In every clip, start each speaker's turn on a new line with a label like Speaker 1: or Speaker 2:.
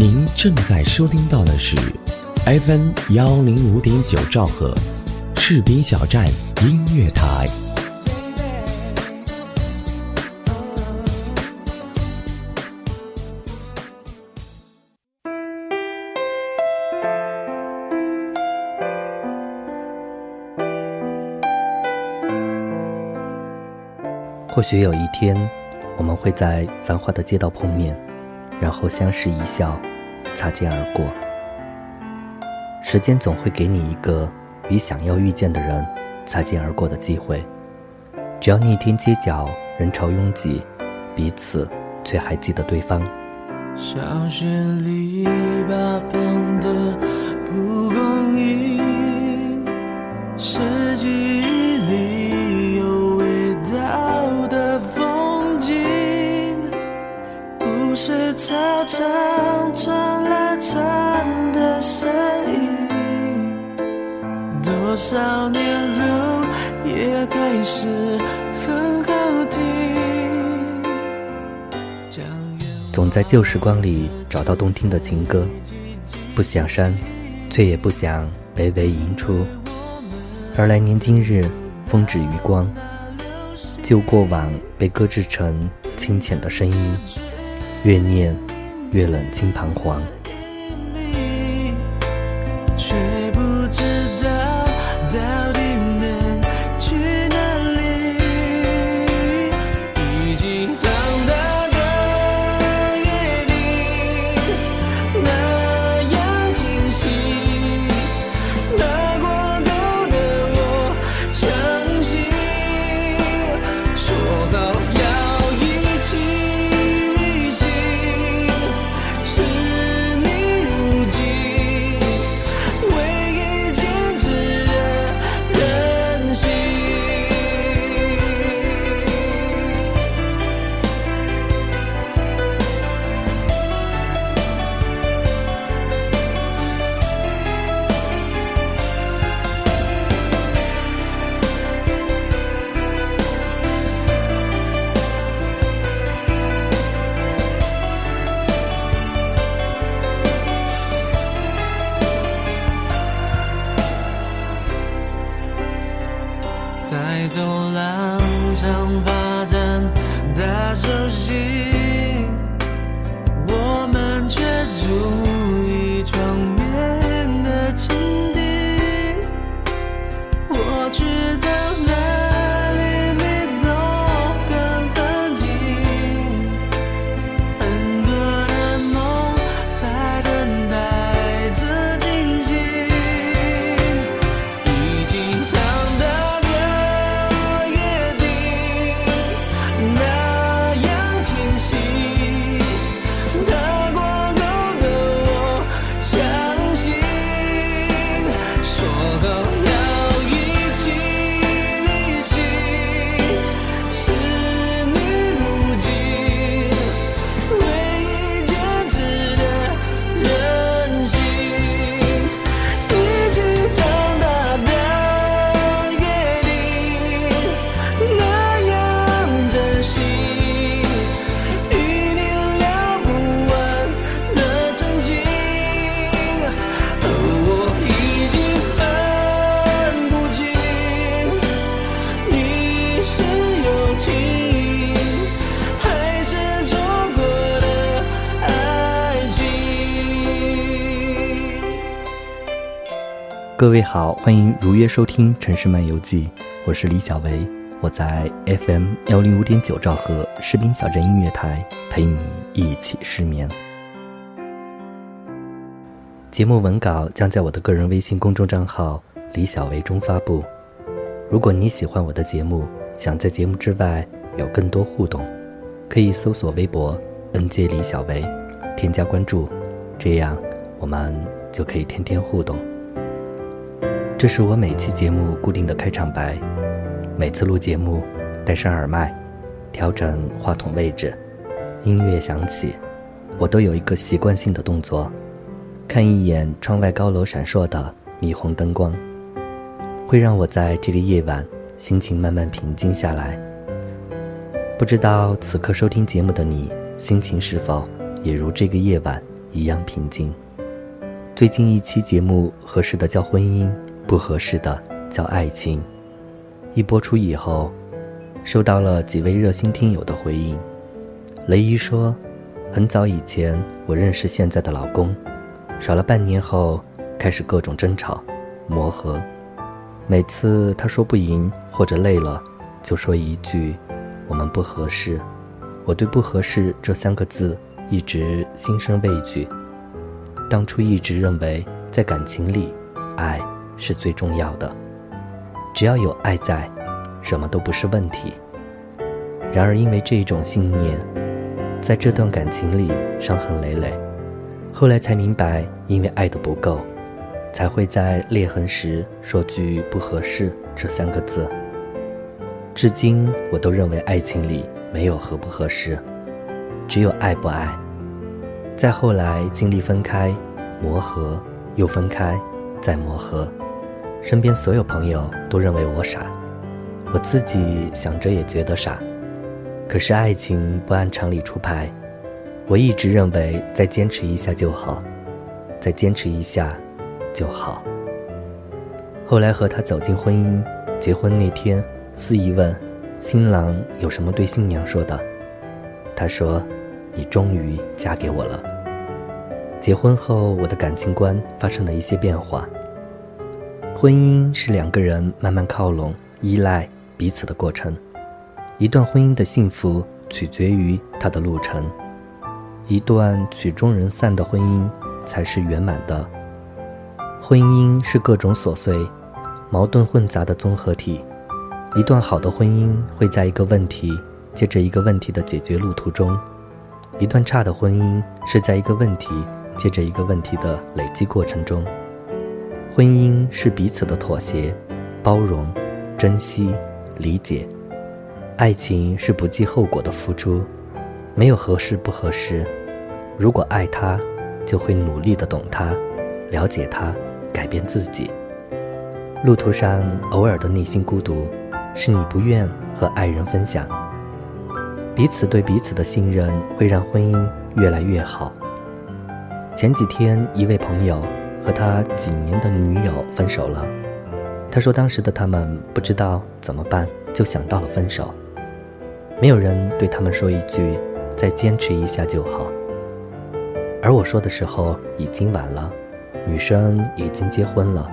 Speaker 1: 您正在收听到的是 FM 幺零五点九兆赫，士兵小站音乐台。
Speaker 2: 或许有一天，我们会在繁华的街道碰面，然后相视一笑，擦肩而过。时间总会给你一个与想要遇见的人擦肩而过的机会。只要那天街角人潮拥挤，彼此却还记得对方。
Speaker 3: 小学篱笆旁的蒲公英，是记忆里有味道的风景，不是操场声音，多少年后也还是很好听。
Speaker 2: 总在旧时光里找到动听的情歌，不想删，却也不想微微吟出。而来年今日，风止余光，旧过往被搁置成清浅的声音，越念越冷清彷徨。各位好，欢迎如约收听《城市漫游记》，我是李小维，我在 FM 幺零五点九兆赫士兵小镇音乐台陪你一起失眠。节目文稿将在我的个人微信公众账号“李小维”中发布。如果你喜欢我的节目，想在节目之外有更多互动，可以搜索微博 “nj 李小维”，添加关注，这样我们就可以天天互动。这是我每期节目固定的开场白，每次录节目戴上耳麦，调整话筒位置，音乐响起，我都有一个习惯性的动作，看一眼窗外高楼闪烁的霓虹灯光，会让我在这个夜晚心情慢慢平静下来。不知道此刻收听节目的你，心情是否也如这个夜晚
Speaker 3: 一样平静。最近一期节目，合适的叫婚姻，不合适的叫爱情。一播出以后，收到了几位热心听友的回应。雷伊说，很早以前我认识现在的老公，少了半年后开始各种争吵、磨合。每次他说不赢或者累了，就说一句：“我们不合适。”我对“不合适”这三个字一直心生畏惧。当初一直认为，在感情里，爱是最重要的，只要有爱在，什么都不是问题。然而，因为这一种信念，在这段感情里伤痕累累。后来才明白，因为爱的不够，才会在裂痕时说句“不合适”这三个字。至今，我都认为爱情里没有合不合适，只有爱不爱。再后来经历分开、磨合，又分开，再磨合，身边所有朋友都认为我傻，我自己想着也觉得傻。可是爱情不按常理出牌，我一直认为再坚持一下就好，再坚持一下就好。后来和他走进婚姻，结婚那天，司仪问新郎有什么对新娘说的，他说。你终于嫁给我了。结婚后，我的感情观发生了一些变化。婚姻是两个人慢慢靠拢、依赖彼此的过程。一段婚姻的幸福取决于它的路程。一段曲终人散的婚姻才是圆满的。婚姻是各种琐碎、矛盾混杂的综合体。一段好的婚姻会在一个问题接着一个问题的解决路途中。一段差的婚姻是在一个问题接着一个问题的累积过程中。婚姻是彼此的妥协、包容、珍惜、理解；爱情是不计后果的付出，没有合适不合适。如果爱他，就会努力的懂他，了解他，改变自己。路途上偶尔的内心孤独，是你不愿和爱人分享。彼此对彼此的信任会让婚姻越来越好。前几天，一位朋友和他几年的女友分手了。他说，当时的他们不知道怎么办，就想到了分手。没有人对他们说一句“再坚持一下就好”。而我说的时候已经晚了，女生已经结婚了。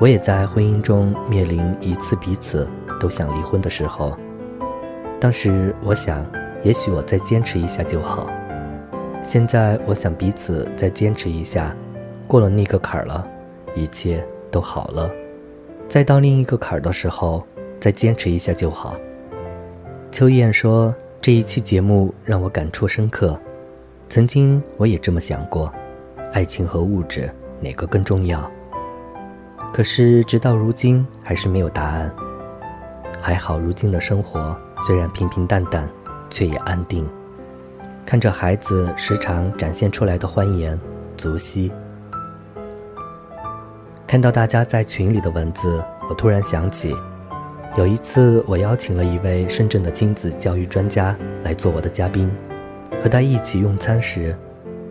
Speaker 3: 我也在婚姻中面临一次彼此都想离婚的时候。当时我想，也许我再坚持一下就好。现在我想彼此再坚持一下，过了那个坎儿了，一切都好了。再到另一个坎儿的时候，再坚持一下就好。秋燕说：“这一期节目让我感触深刻。曾经我也这么想过，爱情和物质哪个更重要？可是直到如今还是没有答案。还好，如今的生活。”虽然平平淡淡，却也安定。看着孩子时常展现出来的欢颜，足惜。看到大家在群里的文字，我突然想起，有一次我邀请了一位深圳的亲子教育专家来做我的嘉宾，和他一起用餐时，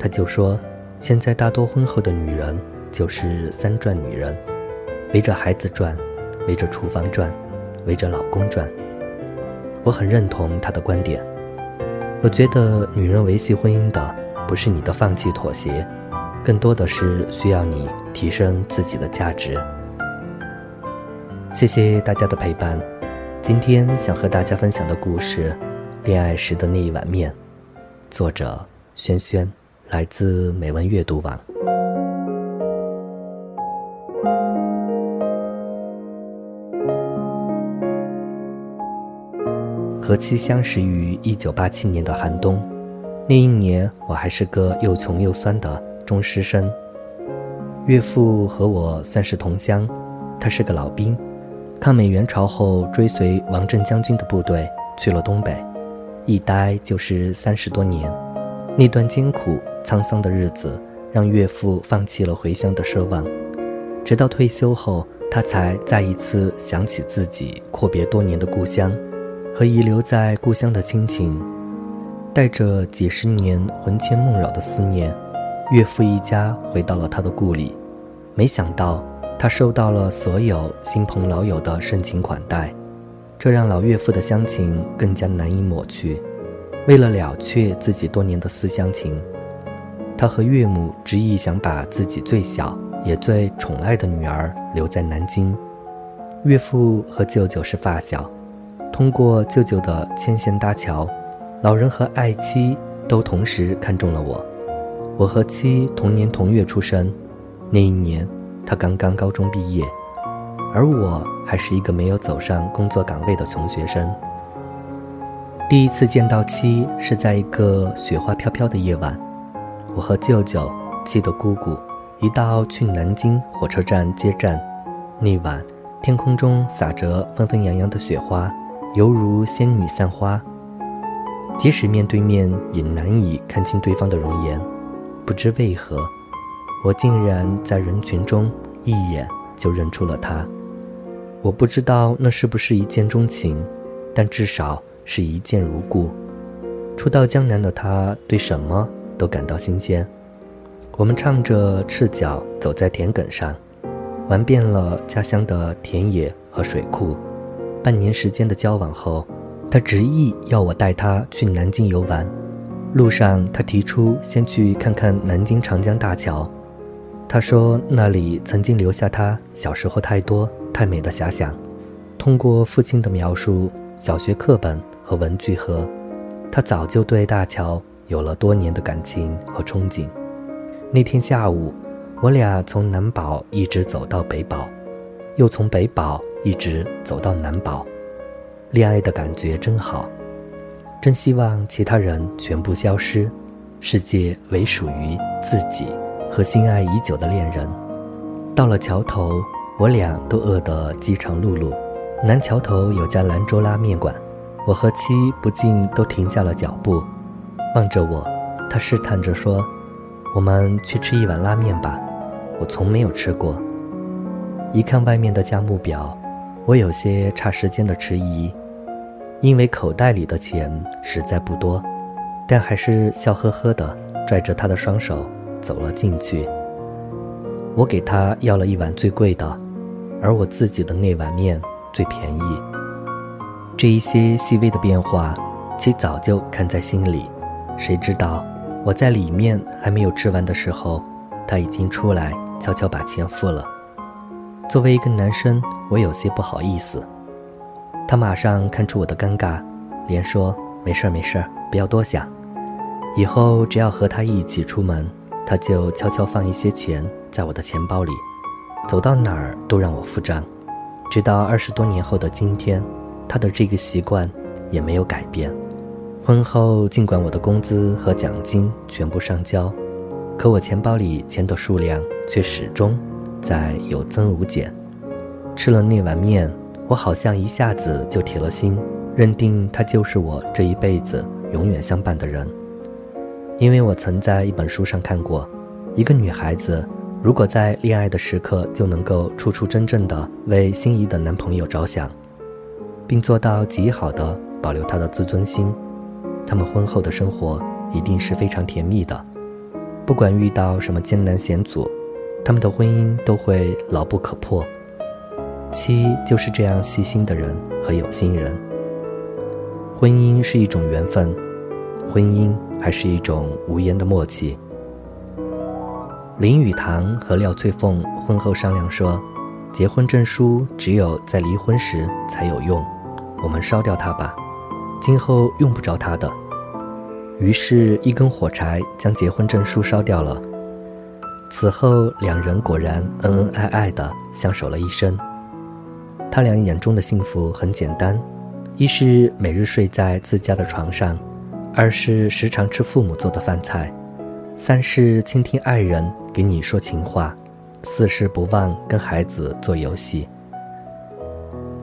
Speaker 3: 他就说：“现在大多婚后的女人就是三转女人，围着孩子转，围着厨房转，围着老公转。”我很认同他的观点。我觉得女人维系婚姻的，不是你的放弃妥协，更多的是需要你提升自己的价值。谢谢大家的陪伴。今天想和大家分享的故事，《恋爱时的那一碗面》，作者轩轩，来自美文阅读网。和妻相识于一九八七年的寒冬，那一年我还是个又穷又酸的中师生。岳父和我算是同乡，他是个老兵，抗美援朝后追随王震将军的部队去了东北，一待就是三十多年。那段艰苦沧桑的日子，让岳父放弃了回乡的奢望，直到退休后，他才再一次想起自己阔别多年的故乡。和遗留在故乡的亲情，带着几十年魂牵梦绕的思念，岳父一家回到了他的故里。没想到，他受到了所有亲朋老友的盛情款待，这让老岳父的乡情更加难以抹去。为了了却自己多年的思乡情，他和岳母执意想把自己最小也最宠爱的女儿留在南京。岳父和舅舅是发小，通过舅舅的牵线搭桥。老人和爱妻都同时看中了我，我和妻同年同月出生，那一年他刚刚高中毕业，而我还是一个没有走上工作岗位的穷学生。第一次见到妻是在一个雪花飘飘的夜晚，我和舅舅、妻的姑姑一道去南京火车站接站，那晚天空中洒着纷纷扬扬的雪花，犹如仙女散花。即使面对面，也难以看清对方的容颜。不知为何，我竟然在人群中一眼就认出了他。我不知道那是不是一见钟情，但至少是一见如故。初到江南的他，对什么都感到新鲜。我们唱着赤脚走在田埂上，玩遍了家乡的田野和水库。半年时间的交往后。他执意要我带他去南京游玩，路上他提出先去看看南京长江大桥。他说那里曾经留下他小时候太多太美的遐想。通过父亲的描述、小学课本和文具盒，他早就对大桥有了多年的感情和憧憬。那天下午，我俩从南宝一直走到北宝，又从北宝一直走到南宝。恋爱的感觉真好，真希望其他人全部消失，世界唯属于自己和心爱已久的恋人。到了桥头，我俩都饿得饥肠辘辘。南桥头有家兰州拉面馆，我和妻不禁都停下了脚步，望着我。他试探着说：“我们去吃一碗拉面吧，我从没有吃过。”一看外面的价目表，我有些差时间的迟疑。因为口袋里的钱实在不多，但还是笑呵呵的拽着他的双手走了进去。我给他要了一碗最贵的，而我自己的那碗面最便宜。这一些细微的变化，其早就看在心里。谁知道我在里面还没有吃完的时候，他已经出来悄悄把钱付了。作为一个男生，我有些不好意思。他马上看出我的尴尬，连说：“没事儿，没事儿，不要多想。以后只要和他一起出门，他就悄悄放一些钱在我的钱包里，走到哪儿都让我付账。直到二十多年后的今天，他的这个习惯也没有改变。婚后，尽管我的工资和奖金全部上交，可我钱包里钱的数量却始终在有增无减。吃了那碗面。”我好像一下子就铁了心，认定他就是我这一辈子永远相伴的人。因为我曾在一本书上看过，一个女孩子如果在恋爱的时刻就能够处处真正的为心仪的男朋友着想，并做到极好的保留她的自尊心，他们婚后的生活一定是非常甜蜜的。不管遇到什么艰难险阻，他们的婚姻都会牢不可破。妻就是这样细心的人和有心人。婚姻是一种缘分，婚姻还是一种无言的默契。林语堂和廖翠凤婚后商量说，结婚证书只有在离婚时才有用，我们烧掉它吧，今后用不着它的。于是，一根火柴将结婚证书烧掉了。此后，两人果然恩恩爱爱的相守了一生。他俩眼中的幸福很简单，一是每日睡在自家的床上，二是时常吃父母做的饭菜，三是倾听爱人给你说情话，四是不忘跟孩子做游戏。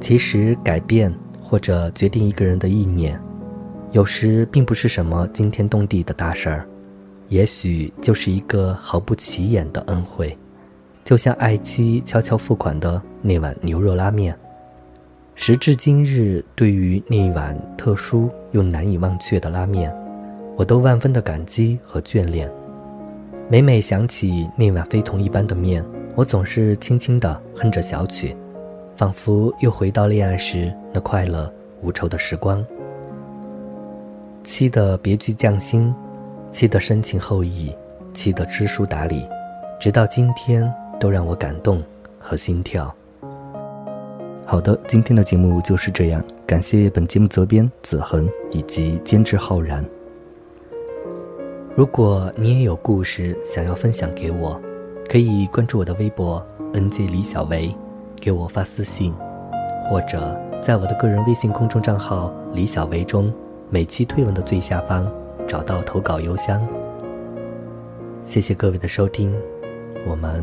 Speaker 3: 其实改变或者决定一个人的意念，有时并不是什么惊天动地的大事儿，也许就是一个毫不起眼的恩惠。就像爱妻悄悄付款的那碗牛肉拉面，时至今日，对于那碗特殊又难以忘却的拉面，我都万分的感激和眷恋。每每想起那碗非同一般的面，我总是轻轻地哼着小曲，仿佛又回到恋爱时那快乐无愁的时光。七的别具匠心，七的深情厚谊，七的知书达理，直到今天都让我感动和心跳。好的，今天的节目就是这样，感谢本节目责编子恒以及监制浩然。如果你也有故事想要分享给我，可以关注我的微博 “nj 李小维”，给我发私信，或者在我的个人微信公众账号“李小维”中。每期推文的最下方找到投稿邮箱。谢谢各位的收听，我们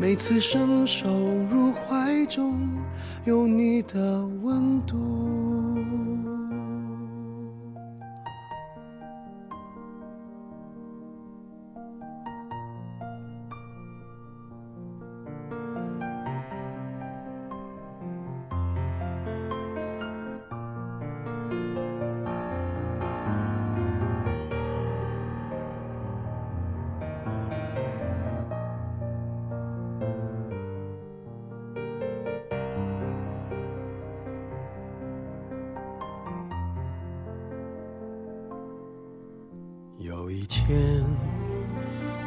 Speaker 4: 每次伸手入怀中，有你的温度。